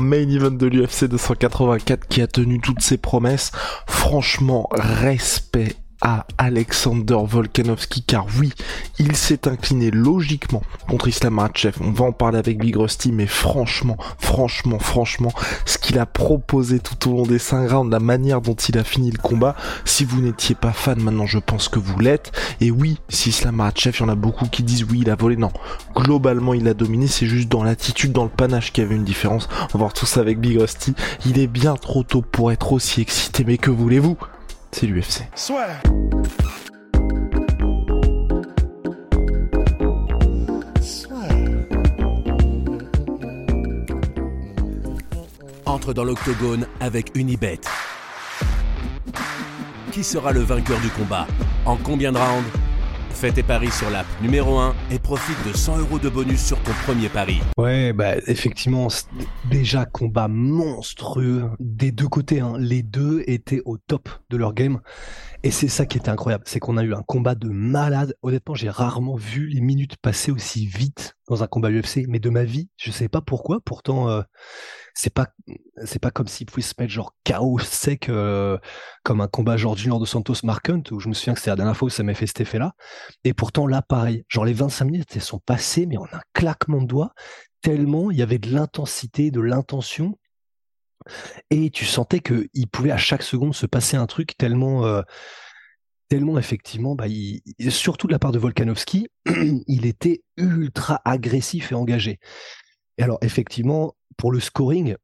Main event de l'UFC 284 qui a tenu toutes ses promesses. Franchement, respect à Alexander Volkanovski car oui, il s'est incliné logiquement contre Islam Makhachev. On va en parler avec Big Rusty mais franchement, franchement, franchement, ce qu'il a proposé tout au long des 5 rounds, la manière dont il a fini le combat, si vous n'étiez pas fan, maintenant je pense que vous l'êtes. Et oui, si Islam Makhachev, il y en a beaucoup qui disent oui, il a volé. Non, globalement il a dominé, c'est juste dans l'attitude, dans le panache qu'il y avait une différence. On va voir tout ça avec Big Rusty. Il est bien trop tôt pour être aussi excité, mais que voulez-vous? C'est l'UFC. Entre dans l'octogone avec Unibet. Qui sera le vainqueur du combat? En combien de rounds? Fais tes paris sur l'app numéro 1 et profite de 100 euros de bonus sur ton premier pari. Ouais, bah effectivement, déjà combat monstrueux des deux côtés. hein. Les deux étaient au top de leur game. Et c'est ça qui était incroyable, c'est qu'on a eu un combat de malade. Honnêtement, j'ai rarement vu les minutes passer aussi vite dans un combat UFC, mais de ma vie, je sais pas pourquoi. Pourtant, euh, c'est pas c'est pas comme s'ils pouvaient se mettre genre chaos sec euh, comme un combat genre Junior de Santos Mark où je me souviens que c'était la dernière fois où ça m'a fait cet effet-là. Et pourtant là, pareil, genre les 25 minutes elles sont passées, mais en un claquement de doigts, tellement il y avait de l'intensité, de l'intention. Et tu sentais qu'il pouvait à chaque seconde se passer un truc tellement, euh, tellement effectivement, bah, il- il- surtout de la part de Volkanovski, il était ultra agressif et engagé. Et alors effectivement, pour le scoring,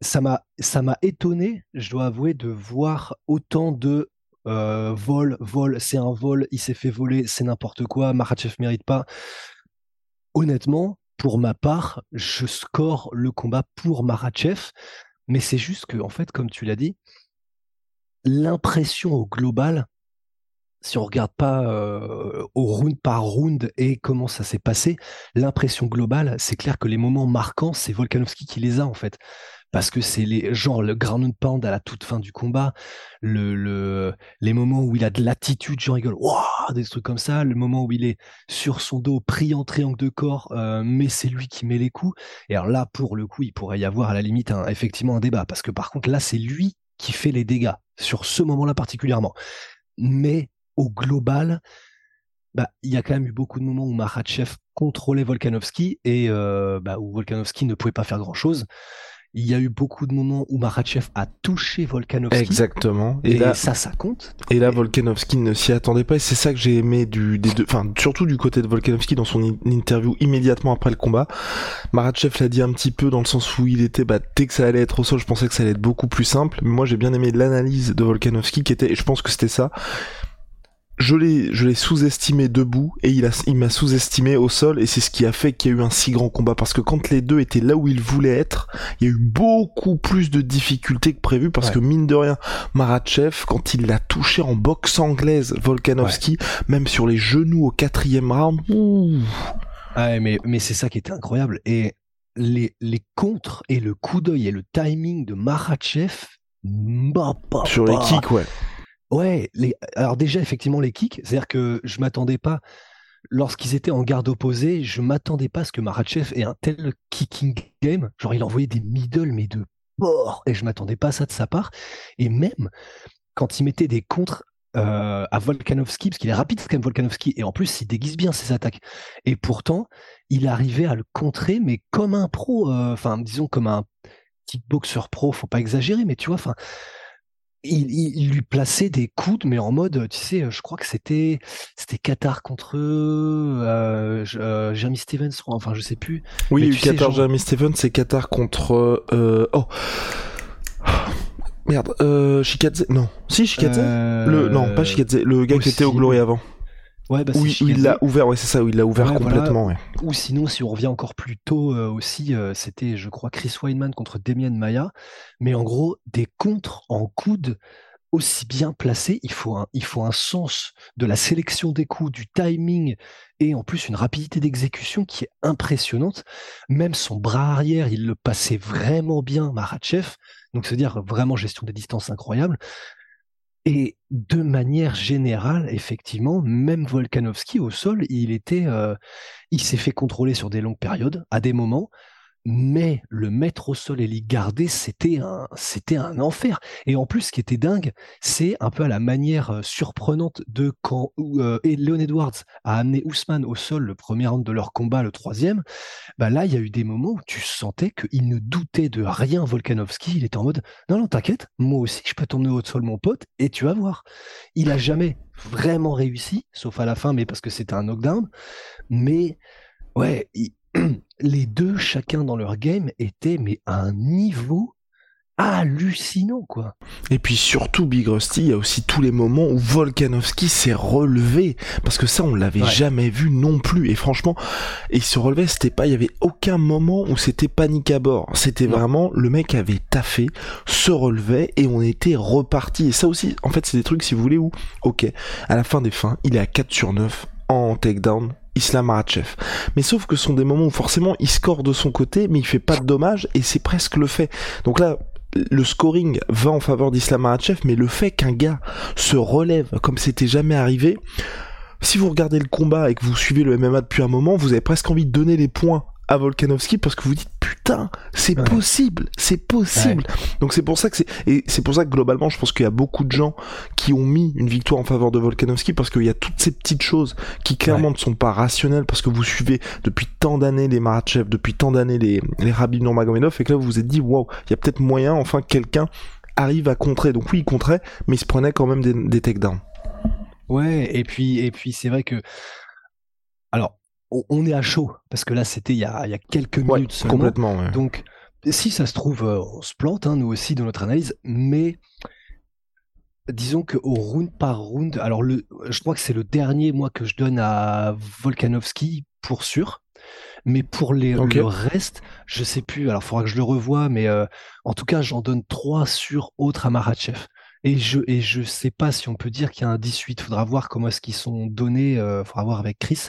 ça m'a étonné, je dois avouer, de voir autant de euh, vol, vol, c'est un vol, il s'est fait voler, c'est n'importe quoi, Makhachev mérite pas. Honnêtement, pour ma part, je score le combat pour Makhachev, mais c'est juste que, en fait, comme tu l'as dit, l'impression au global, si on regarde pas euh, au round par round et comment ça s'est passé, l'impression globale, c'est clair que les moments marquants, c'est Volkanovski qui les a en fait. Parce que c'est les genre le ground and pound à la toute fin du combat, le, le les moments où il a de l'attitude, genre rigole, Wouah des trucs comme ça, le moment où il est sur son dos, pris en triangle de corps, euh, mais c'est lui qui met les coups. Et alors là, pour le coup, il pourrait y avoir à la limite effectivement un débat, parce que par contre là, c'est lui qui fait les dégâts sur ce moment-là particulièrement. Mais au global, bah, il y a quand même eu beaucoup de moments où Makhachev contrôlait Volkanovski et euh, bah, où Volkanovski ne pouvait pas faire grand-chose. Il y a eu beaucoup de moments où Makhachev a touché Volkanovski. Exactement. Et, Et là, ça, ça compte. et là, Volkanovski ne s'y attendait pas, et c'est ça que j'ai aimé du, des deux, enfin, surtout du côté de Volkanovski dans son in- interview immédiatement après le combat. Maratchev l'a dit un petit peu dans le sens où il était, bah, dès que ça allait être au sol, je pensais que ça allait être beaucoup plus simple. Mais moi, j'ai bien aimé l'analyse de Volkanovski qui était, et je pense que c'était ça. Je l'ai, je l'ai sous-estimé debout et il a, il m'a sous-estimé au sol et c'est ce qui a fait qu'il y a eu un si grand combat parce que quand les deux étaient là où ils voulaient être, il y a eu beaucoup plus de difficultés que prévu parce Ouais. que mine de rien, Maratchev, quand il l'a touché en boxe anglaise, Volkanovski, même sur les genoux au quatrième round, ouh, Ouais, mais, mais c'est ça qui était incroyable. Et les, les contres et le coup d'œil et le timing de Makhachev, bah, bah, sur les bah. kicks, ouais. Ouais, alors déjà, effectivement, les kicks, c'est-à-dire que je m'attendais pas, lorsqu'ils étaient en garde opposée, je m'attendais pas à ce que Makhachev ait un tel kicking game. Genre, il envoyait des middle, mais de porc, et je m'attendais pas à ça de sa part. Et même quand il mettait des contres euh, à Volkanovski, parce qu'il est rapide quand même Volkanovski, et en plus, il déguise bien ses attaques. Et pourtant, il arrivait à le contrer, mais comme un pro, euh, enfin, disons comme un kickboxer pro, faut pas exagérer, mais tu vois, enfin, il, il- il lui plaçait des coudes, mais en mode, tu sais, je crois que c'était c'était Qatar contre euh, euh, Jeremy Stevens, enfin, je sais plus. Oui, Mais sais, Qatar genre- Jeremy Stevens, c'est Qatar contre, euh, oh. Merde, euh, Shikadze, non. Si, Shikadze? Euh, Le, non, pas Shikadze, le gars qui était au. Glory avant. Ouais, bah, oui, il l'a ouvert, ouais, c'est ça, où il l'a ouvert complètement. Ou sinon, si on revient encore plus tôt aussi, c'était, je crois, Chris Weinman contre Damien Maya. Mais en gros, des contres en coude aussi bien placé, il faut un, il faut un sens de la sélection des coups, du timing et en plus une rapidité d'exécution qui est impressionnante. Même son bras arrière, il le passait vraiment bien, Maratchev. Donc, c'est-à-dire vraiment gestion des distances incroyable. Et de manière générale, effectivement, même Volkanovski au sol, il était, euh, il s'est fait contrôler sur des longues périodes, à des moments, mais le mettre au sol et l'y garder, c'était un, c'était un enfer. Et en plus, ce qui était dingue, c'est un peu à la manière euh, surprenante de quand euh, Leon Edwards a amené Ousmane au sol le premier round de leur combat, le troisième. Bah là, il y a eu des moments où tu sentais qu'il ne doutait de rien, Volkanovski. Il était en mode, non, non, t'inquiète, moi aussi, je peux t'emmener au sol, mon pote, et tu vas voir. Il a jamais vraiment réussi, sauf à la fin, mais parce que c'était un knockdown. Mais ouais, il, les deux, chacun dans leur game, étaient mais à un niveau hallucinant quoi. Et puis surtout Big Rusty, il y a aussi tous les moments où Volkanovski s'est relevé parce que ça on l'avait jamais vu non plus. Et franchement il se relevait c'était pas il y avait aucun moment où c'était panique à bord, c'était vraiment le mec avait taffé, se relevait et on était reparti. Et ça aussi en fait c'est des trucs si vous voulez où OK, à la fin des fins, il est à 4 sur 9 en takedown Islam Makhachev. Mais sauf que ce sont des moments où forcément il score de son côté, mais il fait pas de dommages et c'est presque le fait. Donc là, le scoring va en faveur d'Islam Makhachev, mais le fait qu'un gars se relève comme c'était jamais arrivé, si vous regardez le combat et que vous suivez le MMA depuis un moment, vous avez presque envie de donner les points à Volkanovski parce que vous dites putain, c'est possible, c'est possible. Donc c'est pour ça que c'est et c'est pour ça que globalement, je pense qu'il y a beaucoup de gens qui ont mis une victoire en faveur de Volkanovski parce qu'il y a toutes ces petites choses qui clairement ne sont pas rationnelles parce que vous suivez depuis tant d'années les Maratchev, depuis tant d'années les les Rabib Nurmagomedov et que là vous vous êtes dit waouh, il y a peut-être moyen enfin quelqu'un arrive à contrer. Donc oui, il contrait, mais il se prenait quand même des, des takedowns. Ouais, et puis et puis c'est vrai que alors on, est à chaud parce que là c'était il, y a, quelques minutes seulement. Complètement. Donc si ça se trouve, euh, on se plante hein, nous aussi dans notre analyse, mais disons que au round par round, alors le, je crois que c'est le dernier moi que je donne à Volkanovski pour sûr. Mais pour les, le reste, je sais plus. Alors, il faudra que je le revoie, mais euh, en tout cas, j'en donne trois sur autre à Maratchev. Et je et je sais pas si on peut dire qu'il y a un 18. Faudra voir comment est-ce qu'ils sont donnés. Euh, faudra voir avec Chris.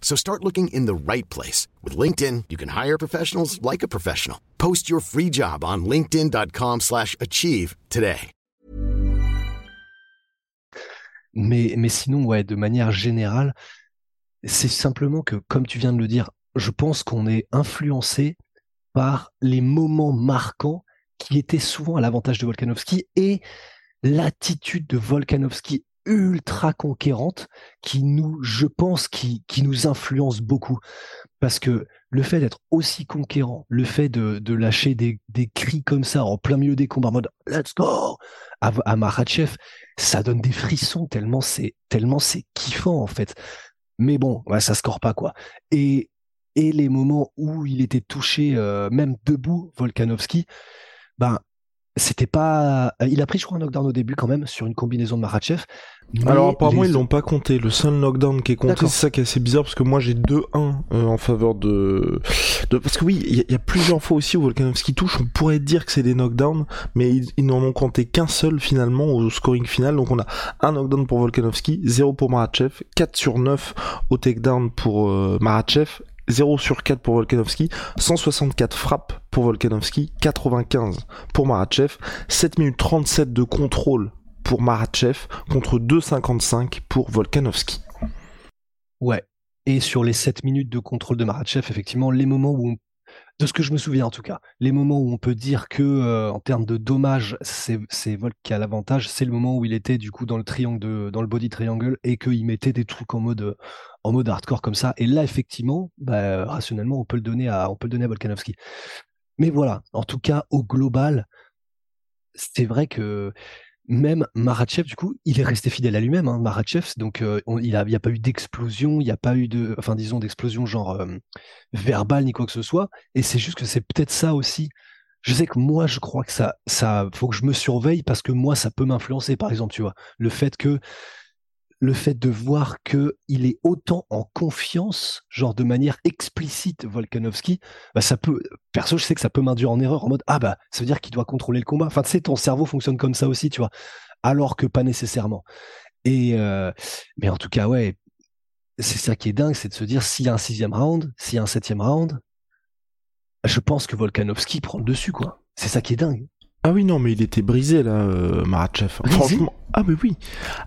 So start looking in the right place. With LinkedIn, you can hire professionals like a professional. Post your free job on linkedin.com slash achieve today. Mais, sinon, de manière générale, c'est simplement que, comme tu viens de le dire, je pense qu'on est influencé par les moments marquants qui étaient souvent à l'avantage de Volkanovski et l'attitude de Volkanovski ultra conquérante qui nous, je pense, qui, qui nous influence beaucoup. Parce que le fait d'être aussi conquérant, le fait de, de lâcher des, des, cris comme ça en plein milieu des combats en mode Let's go à, à Maratchev, ça donne des frissons tellement c'est tellement c'est kiffant en fait. Mais bon, ouais, ça score pas quoi. Et, et les moments où il était touché, euh, même debout, Volkanovski, ben c'était pas. Euh, il a pris, je crois, un knockdown au début quand même sur une combinaison de Maratchev. Alors apparemment ils l'ont pas compté. Le seul knockdown qui est compté, c'est ça qui est assez bizarre parce que moi j'ai 2-1 euh, en faveur de... de... Parce que oui, il y, a plusieurs fois aussi où Volkanovski touche, on pourrait dire que c'est des knockdowns, mais ils, n'en ont compté qu'un seul finalement au scoring final. Donc on a un knockdown pour Volkanovski, 0 pour Maratchev, 4 sur 9 au takedown pour euh, 0 sur 4 pour Volkanovski, 164 frappes pour Volkanovski, 95 pour Maratchev, 7 minutes 37 de contrôle pour Maratchev contre 2,55 pour Volkanovski. Ouais. Et sur les 7 minutes de contrôle de Maratchev, effectivement, les moments où de ce que je me souviens en tout cas, les moments où on peut dire que euh, en termes de dommages, c'est Volk qui a l'avantage, c'est le moment où il était du coup dans le triangle de, dans le body triangle et qu'il mettait des trucs en mode en mode hardcore comme ça. Et là effectivement, bah, rationnellement, on peut le donner à on peut le donner à Volkanovski. Mais voilà, en tout cas, au global, c'est vrai que même Maratchev, du coup, il est resté fidèle à lui-même. Hein, Maratchev, donc euh, il n'y a, pas eu d'explosion, il n'y a pas eu de, enfin disons d'explosion genre euh, verbale ni quoi que ce soit. Et c'est juste que c'est peut-être ça aussi. Je sais que moi, je crois que ça, ça, faut que je me surveille parce que moi, ça peut m'influencer. Par exemple, tu vois, le fait que le fait de voir que il est autant en confiance, genre de manière explicite, Volkanovski, bah ça peut, perso, je sais que ça peut m'induire en erreur en mode ah bah ça veut dire qu'il doit contrôler le combat. Enfin, tu sais, ton cerveau fonctionne comme ça aussi, tu vois, alors que pas nécessairement. Et euh, mais en tout cas, ouais, c'est ça qui est dingue, c'est de se dire s'il y a un sixième round, s'il y a un septième round, je pense que Volkanovski prend le dessus, quoi. C'est ça qui est dingue. Ah oui non mais il était brisé là euh, Franchement ah mais oui.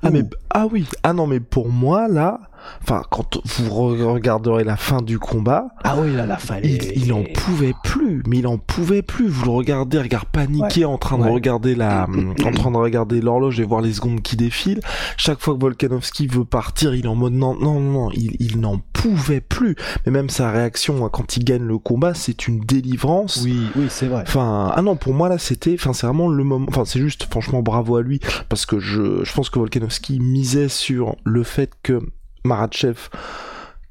Ah mais ah oui. Ah non mais pour moi là, enfin quand vous regarderez la fin du combat, ah oui là la fin il, en pouvait plus, mais il en pouvait plus. Vous le regardez, regard paniqué en train de regarder la en train de regarder l'horloge et voir les secondes qui défilent. Chaque fois que Volkanovski veut partir, il est en mode non non non, il, il n'en pouvait plus. Mais même sa réaction quand il gagne le combat, c'est une délivrance. Oui, oui, c'est vrai. Enfin, ah non, pour moi là, c'était, enfin, c'est vraiment le moment. Enfin, c'est juste, franchement, bravo à lui parce que je, je pense que Volkanovski misait sur le fait que Maratchev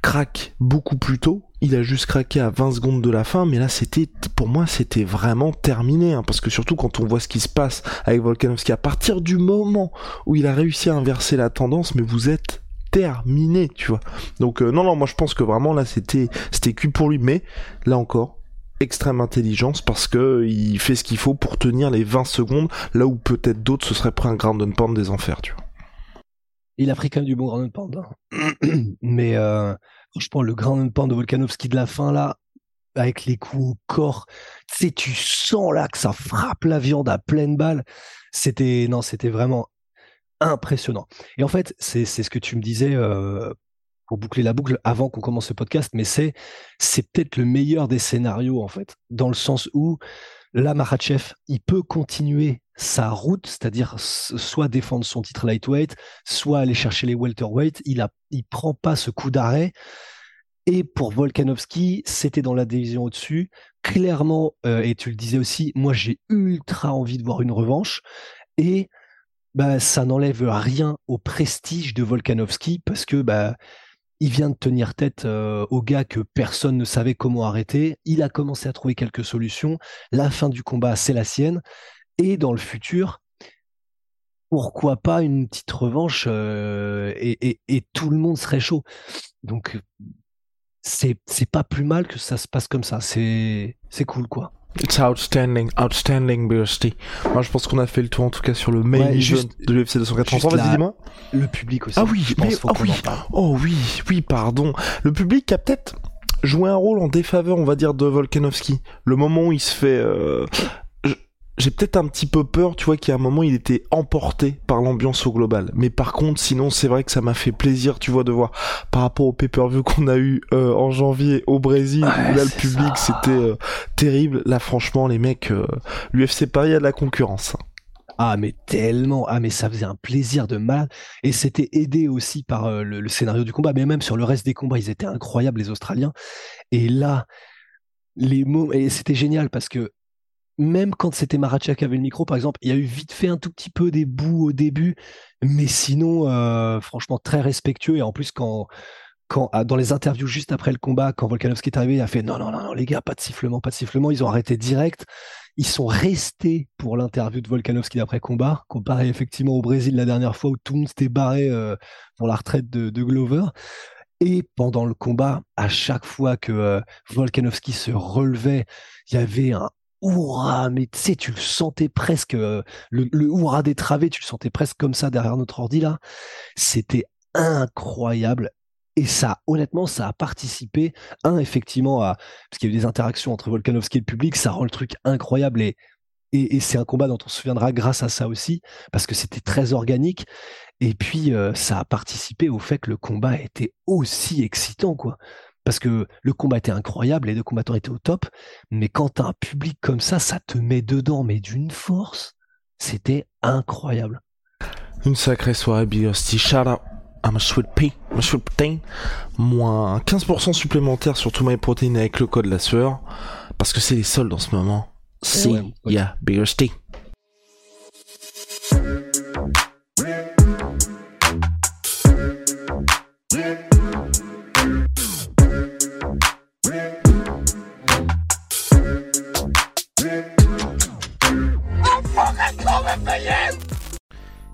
craque beaucoup plus tôt. Il a juste craqué à 20 secondes de la fin, mais là c'était, pour moi, c'était vraiment terminé, hein, parce que surtout quand on voit ce qui se passe avec Volkanovski, à partir du moment où il a réussi à inverser la tendance, mais vous êtes terminé, tu vois. Donc euh, non, non, moi je pense que vraiment là c'était, c'était cul pour lui, mais là encore, extrême intelligence parce que il fait ce qu'il faut pour tenir les 20 secondes là où peut-être d'autres se seraient pris un ground and pound des enfers, tu vois. Il a pris quand même du bon ground and pound. Hein. Mais euh, franchement, le ground and pound de Volkanovski de la fin là, avec les coups au corps, tu sais, tu sens là que ça frappe la viande à pleine balle. C'était non, c'était vraiment impressionnant. Et en fait, c'est ce que tu me disais euh, pour boucler la boucle avant qu'on commence ce podcast, mais c'est peut-être le meilleur des scénarios en fait, dans le sens où là Makhachev, il peut continuer sa route, c'est-à-dire soit défendre son titre lightweight, soit aller chercher les welterweight. Il a, il prend pas ce coup d'arrêt. Et pour Volkanovski, c'était dans la division au-dessus. Clairement, euh, et tu le disais aussi, moi j'ai ultra envie de voir une revanche. Et bah, ça n'enlève rien au prestige de Volkanovski parce que bah, il vient de tenir tête euh, au gars que personne ne savait comment arrêter. Il a commencé à trouver quelques solutions. La fin du combat, c'est la sienne. Et dans le futur, pourquoi pas une petite revanche euh, et, tout le monde serait chaud. Donc, c'est pas plus mal que ça se passe comme ça. C'est cool, quoi. It's outstanding, outstanding, BST. Moi, je pense qu'on a fait le tour, en tout cas, sur le main event de l'UFC 283. Vas-y, dis-moi. Le public aussi. Ah oui, je pense ah oui. Oh oui, oui, pardon. Le public a peut-être joué un rôle en défaveur, on va dire, de Volkanovski. Le moment où il se fait euh, j'ai peut-être un petit peu peur, tu vois, qu'à un moment il était emporté par l'ambiance au global. Mais par contre, sinon, c'est vrai que ça m'a fait plaisir, tu vois, de voir par rapport au pay-per-view qu'on a eu euh, en janvier au Brésil, où là le public c'était euh, terrible. Là, franchement, les mecs, euh, l'UFC Paris a de la concurrence. Ah mais tellement, ah mais ça faisait un plaisir de mal et c'était aidé aussi par le, le, scénario du combat, mais même sur le reste des combats, ils étaient incroyables les Australiens. Et là, les mots, et c'était génial parce que même quand c'était Maracha qui avait le micro, par exemple, il y a eu vite fait un tout petit peu des bouts au début, mais sinon, euh, franchement, très respectueux. Et en plus, quand, quand, dans les interviews juste après le combat, quand Volkanovski est arrivé, il a fait non, non, non, non, les gars, pas de sifflement, pas de sifflement. Ils ont arrêté direct. Ils sont restés pour l'interview de Volkanovski d'après combat, comparé effectivement au Brésil la dernière fois où tout le monde s'était barré euh, pour la retraite de, Glover. Et pendant le combat, à chaque fois que euh, Volkanovski se relevait, il y avait un Oura, mais tu sais, tu le sentais presque, euh, le, le Oura détravé, tu le sentais presque comme ça derrière notre ordi là. C'était incroyable. Et ça, honnêtement, ça a participé, un, effectivement, à, parce qu'il y a eu des interactions entre Volkanovski et le public, ça rend le truc incroyable et, et, c'est un combat dont on se souviendra grâce à ça aussi, parce que c'était très organique. Et puis, euh, ça a participé au fait que le combat était aussi excitant, quoi parce que le combat était incroyable, les deux combattants étaient au top, mais quand t'as un public comme ça, ça te met dedans, mais d'une force, c'était incroyable. Une sacrée soirée, Big Shout out I'm a sweet pea, I'm a sweet protein. Moins 15% supplémentaire sur tout protein avec le code la sueur. Parce que c'est les soldes en ce moment. See ouais.